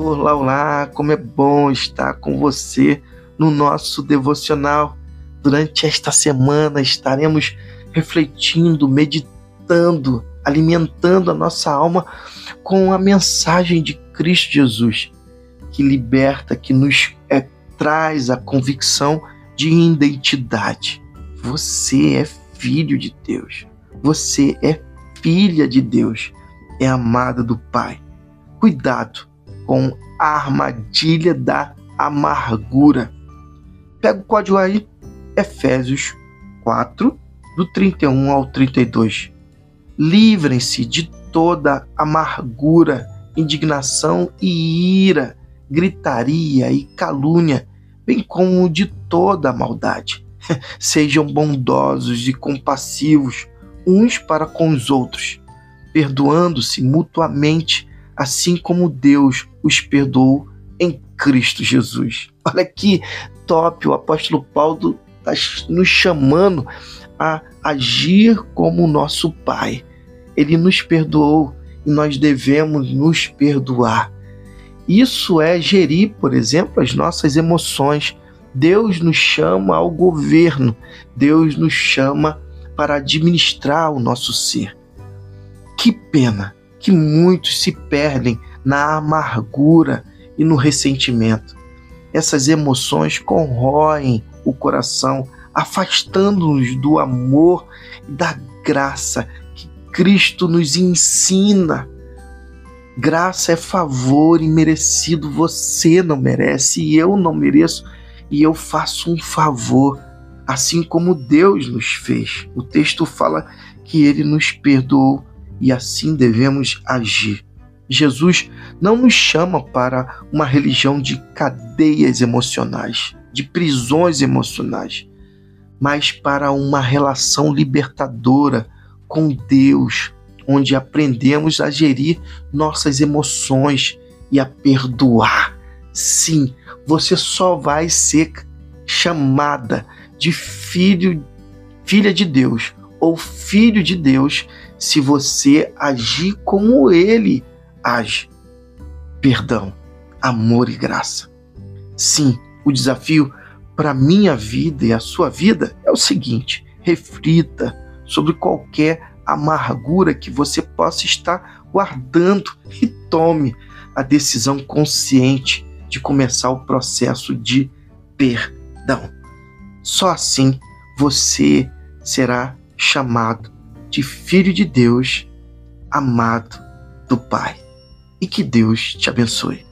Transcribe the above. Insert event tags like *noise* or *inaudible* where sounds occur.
Olá, olá, como é bom estar com você no nosso devocional. Durante esta semana estaremos refletindo, meditando, alimentando a nossa alma com a mensagem de Cristo Jesus, que liberta, que nos é, traz a convicção de identidade. Você é filho de Deus. Você é filha de Deus. É amada do Pai. Cuidado com a armadilha da amargura. Pega o código aí, Efésios 4, do 31 ao 32. Livrem-se de toda amargura, indignação e ira, gritaria e calúnia, bem como de toda maldade. *laughs* Sejam bondosos e compassivos uns para com os outros, perdoando-se mutuamente assim como Deus os perdoou em Cristo Jesus. Olha que top, o apóstolo Paulo está nos chamando a agir como nosso Pai. Ele nos perdoou e nós devemos nos perdoar. Isso é gerir, por exemplo, as nossas emoções. Deus nos chama ao governo, Deus nos chama para administrar o nosso ser. Que pena que muitos se perdem na amargura e no ressentimento. Essas emoções corroem o coração, afastando-nos do amor e da graça que Cristo nos ensina. Graça é favor imerecido, você não merece e eu não mereço, e eu faço um favor, assim como Deus nos fez. O texto fala que ele nos perdoou e assim devemos agir. Jesus não nos chama para uma religião de cadeias emocionais, de prisões emocionais, mas para uma relação libertadora com Deus, onde aprendemos a gerir nossas emoções e a perdoar. Sim, você só vai ser chamada de filho, filha de Deus ou filho de Deus se você agir como ele age. Perdão, amor e graça. Sim, o desafio para minha vida e a sua vida é o seguinte: reflita sobre qualquer amargura que você possa estar guardando e tome a decisão consciente de começar o processo de perdão. Só assim você será chamado de filho de Deus, amado do Pai. E que Deus te abençoe.